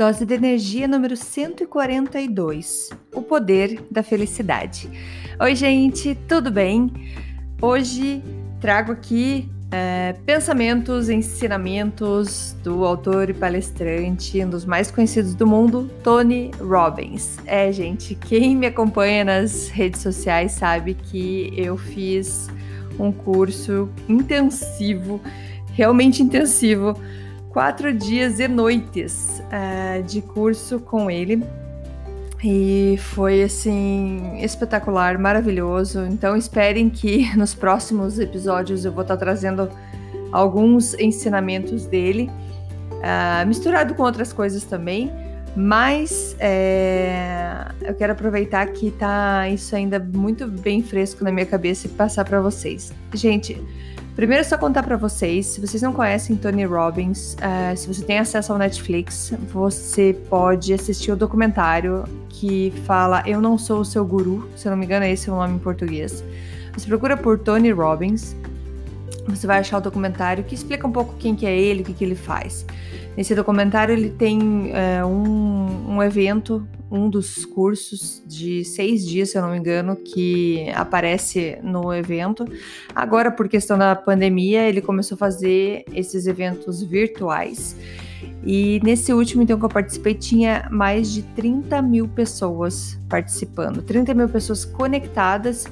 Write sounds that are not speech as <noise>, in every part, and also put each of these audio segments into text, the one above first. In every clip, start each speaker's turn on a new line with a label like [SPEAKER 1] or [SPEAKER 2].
[SPEAKER 1] Dose de energia número 142. O poder da felicidade. Oi, gente, tudo bem? Hoje trago aqui é, pensamentos, ensinamentos do autor e palestrante, um dos mais conhecidos do mundo, Tony Robbins. É, gente, quem me acompanha nas redes sociais sabe que eu fiz um curso intensivo, realmente intensivo quatro dias e noites uh, de curso com ele. E foi assim espetacular, maravilhoso. Então esperem que <laughs> nos próximos episódios eu vou estar trazendo alguns ensinamentos dele, uh, misturado com outras coisas também. Mas é, eu quero aproveitar que tá isso ainda muito bem fresco na minha cabeça e passar para vocês. Gente, Primeiro, só contar para vocês, se vocês não conhecem Tony Robbins, uh, se você tem acesso ao Netflix, você pode assistir o documentário que fala Eu Não Sou o Seu Guru, se eu não me engano, esse é o nome em português. Você procura por Tony Robbins, você vai achar o documentário que explica um pouco quem que é ele, o que, que ele faz. Nesse documentário ele tem é, um, um evento, um dos cursos de seis dias, se eu não me engano, que aparece no evento. Agora, por questão da pandemia, ele começou a fazer esses eventos virtuais. E nesse último, então, que eu participei, tinha mais de 30 mil pessoas participando, 30 mil pessoas conectadas,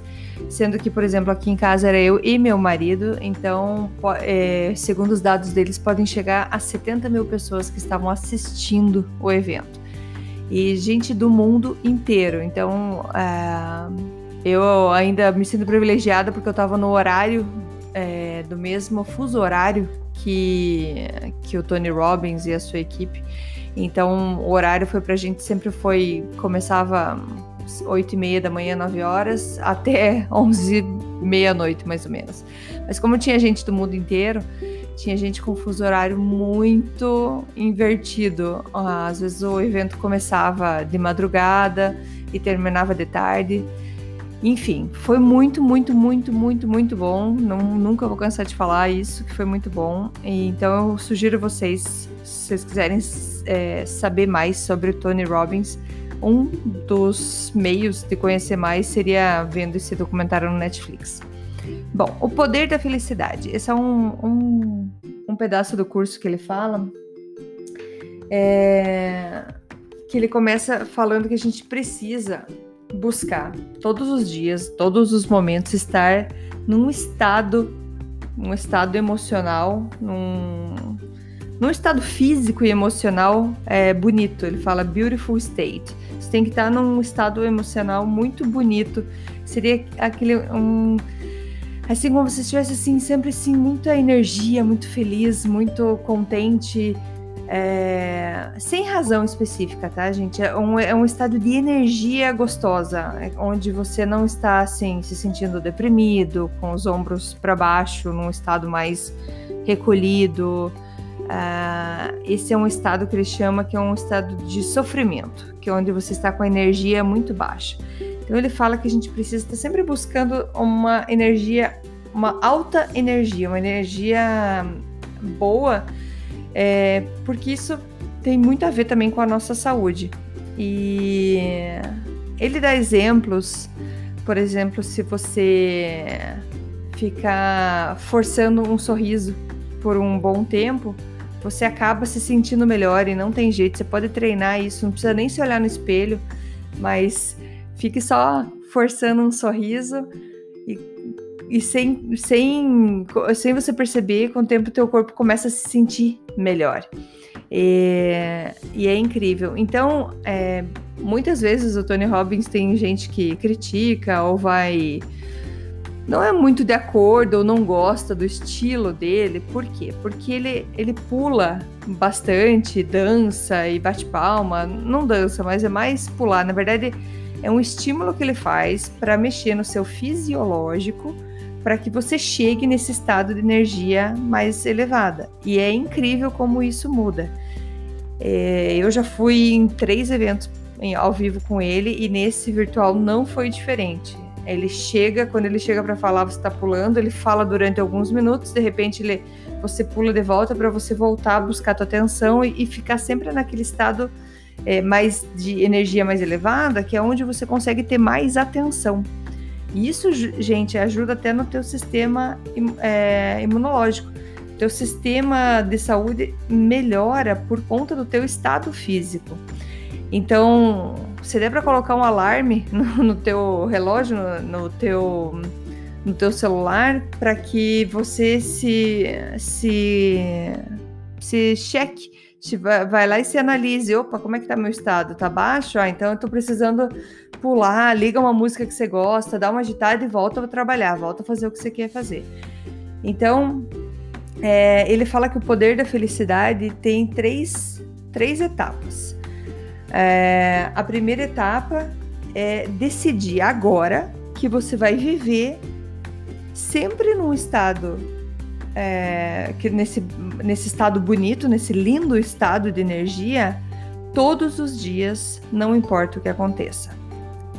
[SPEAKER 1] sendo que, por exemplo, aqui em casa era eu e meu marido, então, é, segundo os dados deles, podem chegar a 70 mil pessoas que estavam assistindo o evento. E gente do mundo inteiro. Então, é, eu ainda me sinto privilegiada porque eu estava no horário é, do mesmo fuso horário que, que o Tony Robbins e a sua equipe. Então, o horário foi pra gente sempre foi começava 8 e meia da manhã, 9 horas, até 11 meia-noite, mais ou menos. Mas como tinha gente do mundo inteiro, tinha gente com fuso horário muito invertido. Às vezes o evento começava de madrugada e terminava de tarde. Enfim, foi muito, muito, muito, muito, muito bom. Não, nunca vou cansar de falar isso, que foi muito bom. Então eu sugiro vocês, se vocês quiserem é, saber mais sobre o Tony Robbins, um dos meios de conhecer mais seria vendo esse documentário no Netflix. Bom, o poder da felicidade. Esse é um, um, um pedaço do curso que ele fala. É, que ele começa falando que a gente precisa buscar todos os dias, todos os momentos estar num estado, um estado emocional, num, num estado físico e emocional é, bonito. Ele fala beautiful state. Você tem que estar num estado emocional muito bonito. Seria aquele um assim como se estivesse assim sempre assim muita energia, muito feliz, muito contente é, sem razão específica, tá, gente? É um, é um estado de energia gostosa, é onde você não está assim se sentindo deprimido, com os ombros para baixo, num estado mais recolhido. Uh, esse é um estado que ele chama que é um estado de sofrimento, que é onde você está com a energia muito baixa. Então ele fala que a gente precisa estar sempre buscando uma energia, uma alta energia, uma energia boa é, porque isso tem muito a ver também com a nossa saúde. E ele dá exemplos, por exemplo, se você ficar forçando um sorriso por um bom tempo, você acaba se sentindo melhor e não tem jeito. Você pode treinar isso, não precisa nem se olhar no espelho, mas fique só forçando um sorriso e sem, sem, sem você perceber, com o tempo teu corpo começa a se sentir melhor. E, e é incrível. Então, é, muitas vezes o Tony Robbins tem gente que critica ou vai não é muito de acordo ou não gosta do estilo dele. Por quê? Porque ele, ele pula bastante, dança e bate palma. Não dança, mas é mais pular. Na verdade, é um estímulo que ele faz para mexer no seu fisiológico para que você chegue nesse estado de energia mais elevada. E é incrível como isso muda. É, eu já fui em três eventos em, ao vivo com ele e nesse virtual não foi diferente. Ele chega, quando ele chega para falar, você está pulando, ele fala durante alguns minutos, de repente ele, você pula de volta para você voltar a buscar a tua atenção e, e ficar sempre naquele estado é, mais de energia mais elevada, que é onde você consegue ter mais atenção. E isso, gente, ajuda até no teu sistema é, imunológico. Teu sistema de saúde melhora por conta do teu estado físico. Então, se der para colocar um alarme <laughs> no, no teu relógio, no, no, teu no teu celular, para que você se se se cheque, vai, lá e se analise, opa, como é que tá meu estado? Tá baixo? Ah, então eu tô precisando pular, liga uma música que você gosta, dá uma agitada e volta a trabalhar, volta a fazer o que você quer fazer. Então, é, ele fala que o poder da felicidade tem três, três etapas. É, a primeira etapa é decidir agora que você vai viver sempre num estado é, que nesse, nesse estado bonito, nesse lindo estado de energia, todos os dias, não importa o que aconteça.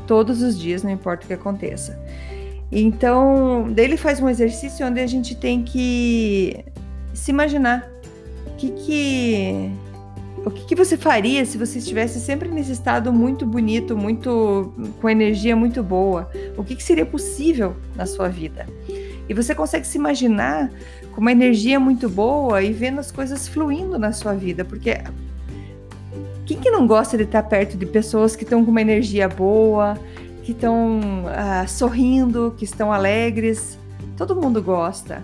[SPEAKER 1] Todos os dias, não importa o que aconteça. Então, ele faz um exercício onde a gente tem que se imaginar o que, que o que, que, você faria se você estivesse sempre nesse estado muito bonito, muito com energia muito boa? O que, que seria possível na sua vida? E você consegue se imaginar com uma energia muito boa e vendo as coisas fluindo na sua vida, porque quem que não gosta de estar perto de pessoas que estão com uma energia boa, que estão ah, sorrindo, que estão alegres? Todo mundo gosta.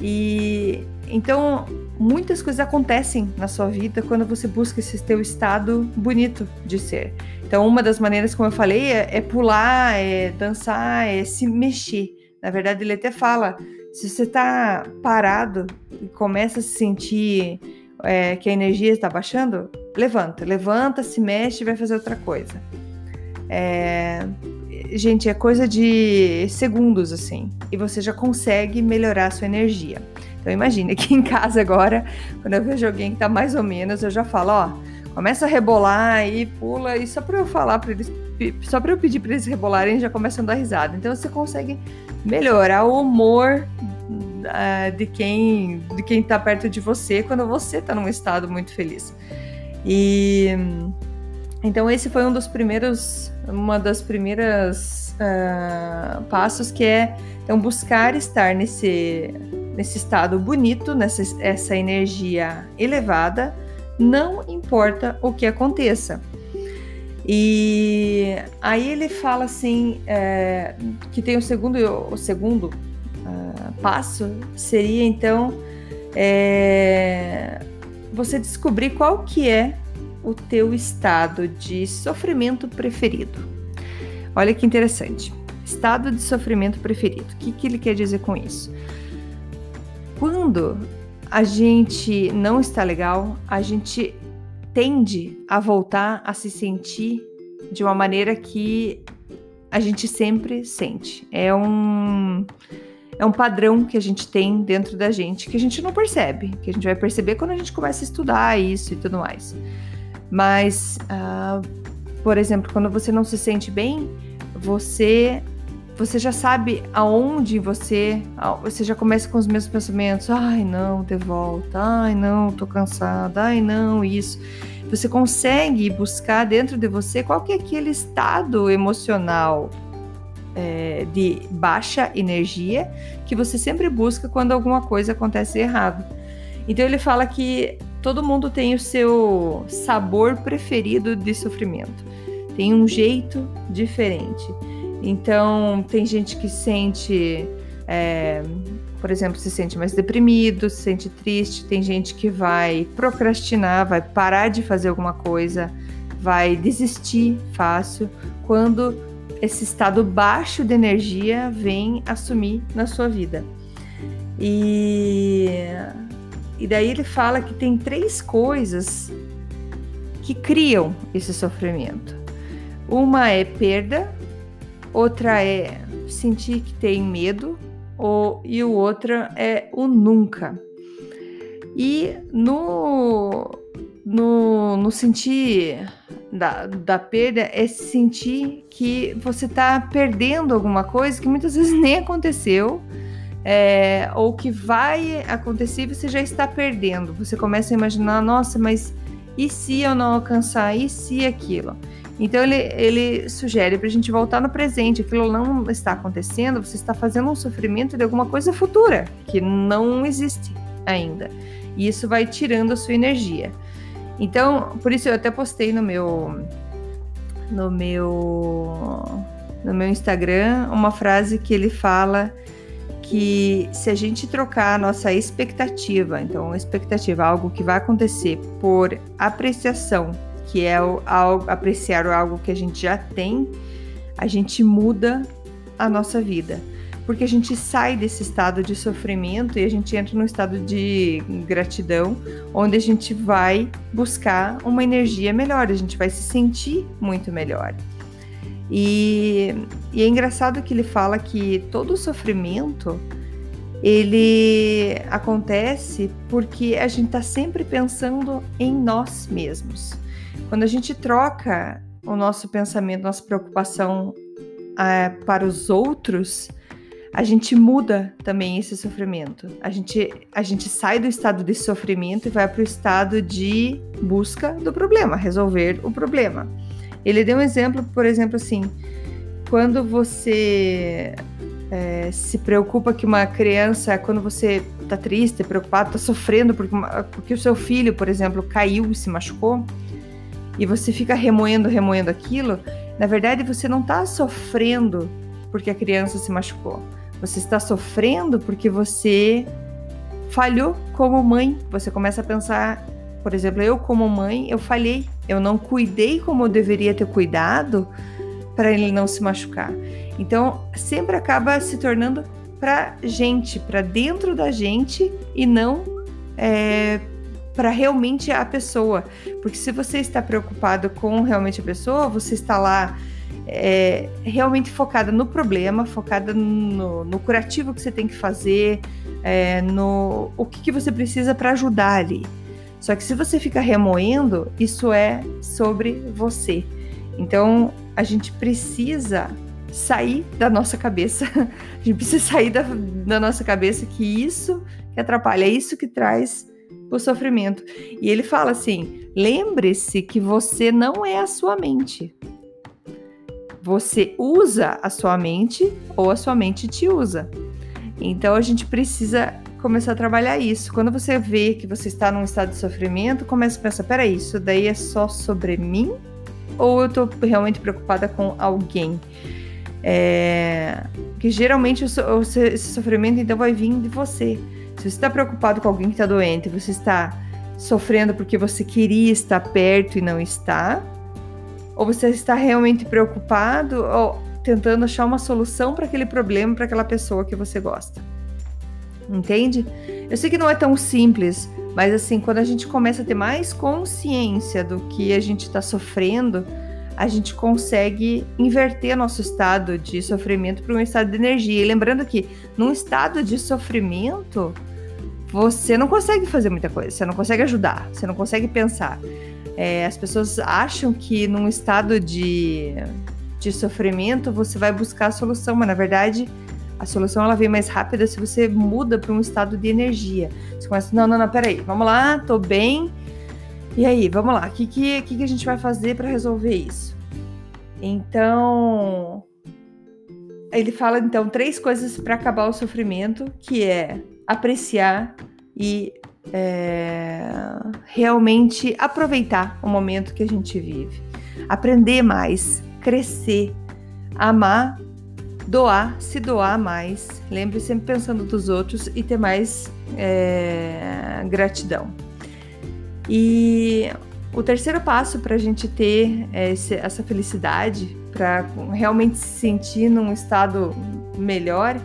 [SPEAKER 1] E então, muitas coisas acontecem na sua vida quando você busca esse teu estado bonito de ser. Então, uma das maneiras, como eu falei, é, é pular, é dançar, é se mexer. Na verdade, ele até fala: se você está parado e começa a se sentir é, que a energia está baixando, levanta, levanta, se mexe e vai fazer outra coisa. É, gente, é coisa de segundos assim, e você já consegue melhorar a sua energia. Então imagine aqui em casa agora, quando eu vejo alguém que tá mais ou menos, eu já falo, ó, começa a rebolar e pula, e só para eu falar para eles, só para eu pedir para eles rebolarem, já começam a dar risada. Então você consegue melhorar o humor uh, de quem de quem tá perto de você quando você tá num estado muito feliz. E então esse foi um dos primeiros, uma das primeiras uh, passos que é então buscar estar nesse nesse estado bonito, nessa essa energia elevada, não importa o que aconteça. E aí ele fala assim é, que tem o segundo o segundo uh, passo seria então é, você descobrir qual que é o teu estado de sofrimento preferido. Olha que interessante. Estado de sofrimento preferido. O que, que ele quer dizer com isso? Quando a gente não está legal, a gente tende a voltar a se sentir de uma maneira que a gente sempre sente. É um é um padrão que a gente tem dentro da gente que a gente não percebe, que a gente vai perceber quando a gente começa a estudar isso e tudo mais. Mas, uh, por exemplo, quando você não se sente bem, você você já sabe aonde você. Você já começa com os mesmos pensamentos. Ai, não, de volta. Ai, não, tô cansada. Ai, não, isso. Você consegue buscar dentro de você qual que é aquele estado emocional é, de baixa energia que você sempre busca quando alguma coisa acontece errado. Então ele fala que todo mundo tem o seu sabor preferido de sofrimento. Tem um jeito diferente. Então, tem gente que sente, é, por exemplo, se sente mais deprimido, se sente triste, tem gente que vai procrastinar, vai parar de fazer alguma coisa, vai desistir fácil quando esse estado baixo de energia vem assumir na sua vida. E, e daí ele fala que tem três coisas que criam esse sofrimento. Uma é perda, outra é sentir que tem medo, ou, e o outra é o nunca. E no, no, no sentir da, da perda é sentir que você está perdendo alguma coisa que muitas vezes <laughs> nem aconteceu. É, ou que vai acontecer e você já está perdendo. Você começa a imaginar, nossa, mas e se eu não alcançar? E se aquilo? Então ele, ele sugere para a gente voltar no presente. Aquilo não está acontecendo, você está fazendo um sofrimento de alguma coisa futura que não existe ainda. E isso vai tirando a sua energia. Então, por isso eu até postei no meu no meu no meu Instagram uma frase que ele fala que se a gente trocar a nossa expectativa, então expectativa, algo que vai acontecer por apreciação, que é o, algo, apreciar algo que a gente já tem, a gente muda a nossa vida porque a gente sai desse estado de sofrimento e a gente entra no estado de gratidão, onde a gente vai buscar uma energia melhor, a gente vai se sentir muito melhor. E, e é engraçado que ele fala que todo sofrimento ele acontece porque a gente está sempre pensando em nós mesmos. Quando a gente troca o nosso pensamento, nossa preocupação uh, para os outros, a gente muda também esse sofrimento. A gente, a gente sai do estado de sofrimento e vai para o estado de busca do problema, resolver o problema. Ele deu um exemplo, por exemplo, assim, quando você é, se preocupa que uma criança, quando você está triste, preocupado, está sofrendo porque, uma, porque o seu filho, por exemplo, caiu e se machucou, e você fica remoendo, remoendo aquilo, na verdade você não está sofrendo porque a criança se machucou. Você está sofrendo porque você falhou como mãe. Você começa a pensar, por exemplo, eu como mãe, eu falhei, eu não cuidei como eu deveria ter cuidado para ele não se machucar. Então, sempre acaba se tornando para gente, para dentro da gente e não é, para realmente a pessoa. Porque se você está preocupado com realmente a pessoa, você está lá é, realmente focada no problema, focada no, no, curativo que você tem que fazer, é, no o que, que você precisa para ajudar ali. Só que se você fica remoendo, isso é sobre você. Então a gente precisa sair da nossa cabeça, <laughs> a gente precisa sair da, da nossa cabeça que isso que atrapalha, é isso que traz o sofrimento. E ele fala assim: lembre-se que você não é a sua mente. Você usa a sua mente ou a sua mente te usa. Então a gente precisa começar a trabalhar isso. Quando você vê que você está num estado de sofrimento, começa a pensar: peraí, isso daí é só sobre mim? Ou eu estou realmente preocupada com alguém? É... Que geralmente esse sofrimento então vai vir de você. Você está preocupado com alguém que está doente, você está sofrendo porque você queria estar perto e não está, ou você está realmente preocupado ou tentando achar uma solução para aquele problema, para aquela pessoa que você gosta. Entende? Eu sei que não é tão simples, mas assim, quando a gente começa a ter mais consciência do que a gente está sofrendo, a gente consegue inverter nosso estado de sofrimento para um estado de energia. E lembrando que num estado de sofrimento, você não consegue fazer muita coisa, você não consegue ajudar, você não consegue pensar. É, as pessoas acham que num estado de, de sofrimento você vai buscar a solução, mas na verdade a solução ela vem mais rápida se você muda para um estado de energia. Você começa, não, não, não, peraí, vamos lá, tô bem. E aí, vamos lá, o que, que, que a gente vai fazer para resolver isso? Então, ele fala então três coisas para acabar o sofrimento, que é apreciar e é, realmente aproveitar o momento que a gente vive, aprender mais, crescer, amar, doar, se doar mais. Lembre sempre pensando dos outros e ter mais é, gratidão. E o terceiro passo para a gente ter esse, essa felicidade, para realmente se sentir num estado melhor,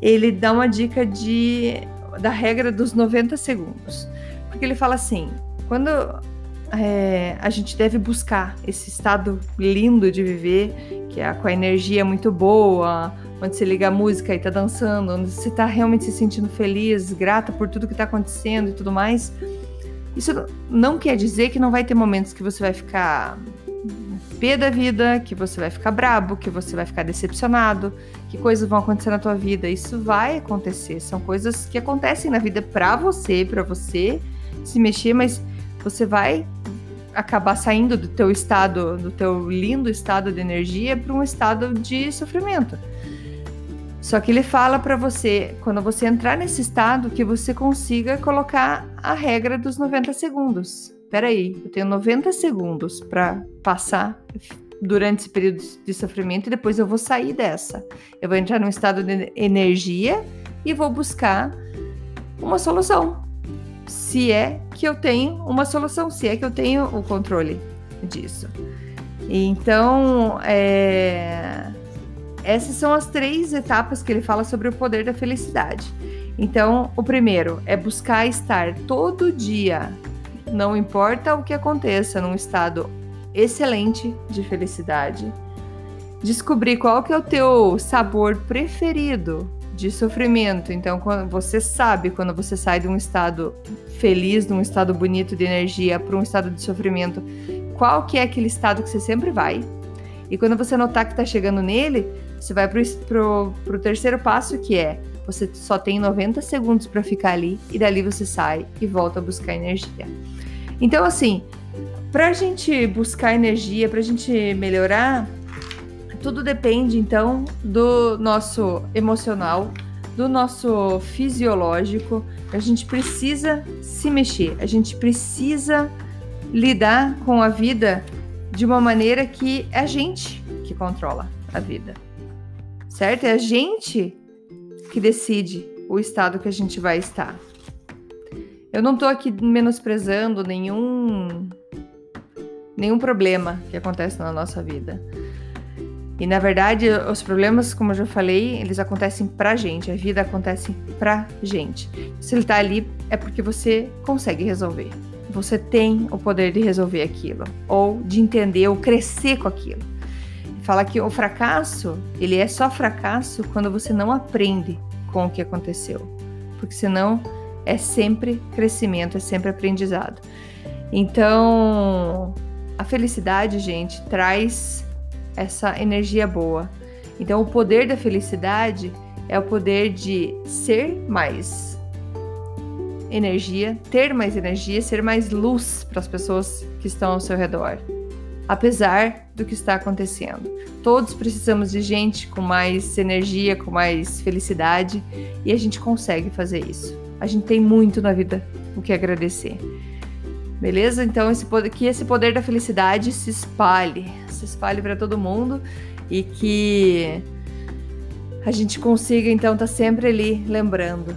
[SPEAKER 1] ele dá uma dica de da regra dos 90 segundos. Porque ele fala assim: quando é, a gente deve buscar esse estado lindo de viver, que é com a energia muito boa, onde você liga a música e tá dançando, onde você tá realmente se sentindo feliz, grata por tudo que tá acontecendo e tudo mais. Isso não quer dizer que não vai ter momentos que você vai ficar pé da vida, que você vai ficar brabo, que você vai ficar decepcionado, que coisas vão acontecer na tua vida. Isso vai acontecer, são coisas que acontecem na vida para você, para você se mexer, mas você vai acabar saindo do teu estado, do teu lindo estado de energia para um estado de sofrimento. Só que ele fala para você, quando você entrar nesse estado, que você consiga colocar a regra dos 90 segundos. Peraí, eu tenho 90 segundos para passar durante esse período de sofrimento e depois eu vou sair dessa. Eu vou entrar num estado de energia e vou buscar uma solução se é que eu tenho uma solução, se é que eu tenho o controle disso. Então, é... essas são as três etapas que ele fala sobre o poder da felicidade. Então, o primeiro é buscar estar todo dia, não importa o que aconteça, num estado excelente de felicidade. Descobrir qual que é o teu sabor preferido de sofrimento. Então, quando você sabe quando você sai de um estado feliz, de um estado bonito de energia para um estado de sofrimento, qual que é aquele estado que você sempre vai. E quando você notar que está chegando nele, você vai para o terceiro passo, que é você só tem 90 segundos para ficar ali e dali você sai e volta a buscar energia. Então, assim, para a gente buscar energia, para a gente melhorar, tudo depende então do nosso emocional, do nosso fisiológico. A gente precisa se mexer, a gente precisa lidar com a vida de uma maneira que é a gente que controla a vida. Certo? É a gente que decide o estado que a gente vai estar. Eu não estou aqui menosprezando nenhum nenhum problema que acontece na nossa vida. E na verdade, os problemas, como eu já falei, eles acontecem pra gente, a vida acontece pra gente. Se ele tá ali, é porque você consegue resolver. Você tem o poder de resolver aquilo, ou de entender, ou crescer com aquilo. Fala que o fracasso, ele é só fracasso quando você não aprende com o que aconteceu. Porque senão é sempre crescimento, é sempre aprendizado. Então, a felicidade, gente, traz essa energia boa. Então, o poder da felicidade é o poder de ser mais energia, ter mais energia, ser mais luz para as pessoas que estão ao seu redor, apesar do que está acontecendo. Todos precisamos de gente com mais energia, com mais felicidade e a gente consegue fazer isso. A gente tem muito na vida o que agradecer. Beleza? Então esse poder, que esse poder da felicidade se espalhe, se espalhe para todo mundo e que a gente consiga então estar tá sempre ali lembrando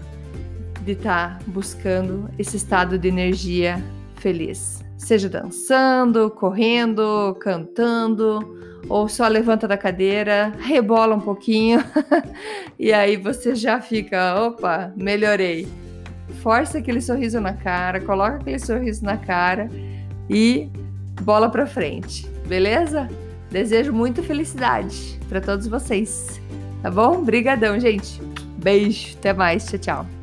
[SPEAKER 1] de estar tá buscando esse estado de energia feliz. Seja dançando, correndo, cantando, ou só levanta da cadeira, rebola um pouquinho <laughs> e aí você já fica, opa, melhorei força aquele sorriso na cara, coloca aquele sorriso na cara e bola para frente, beleza? Desejo muita felicidade para todos vocês, tá bom? Brigadão, gente. Beijo, até mais, tchau, tchau.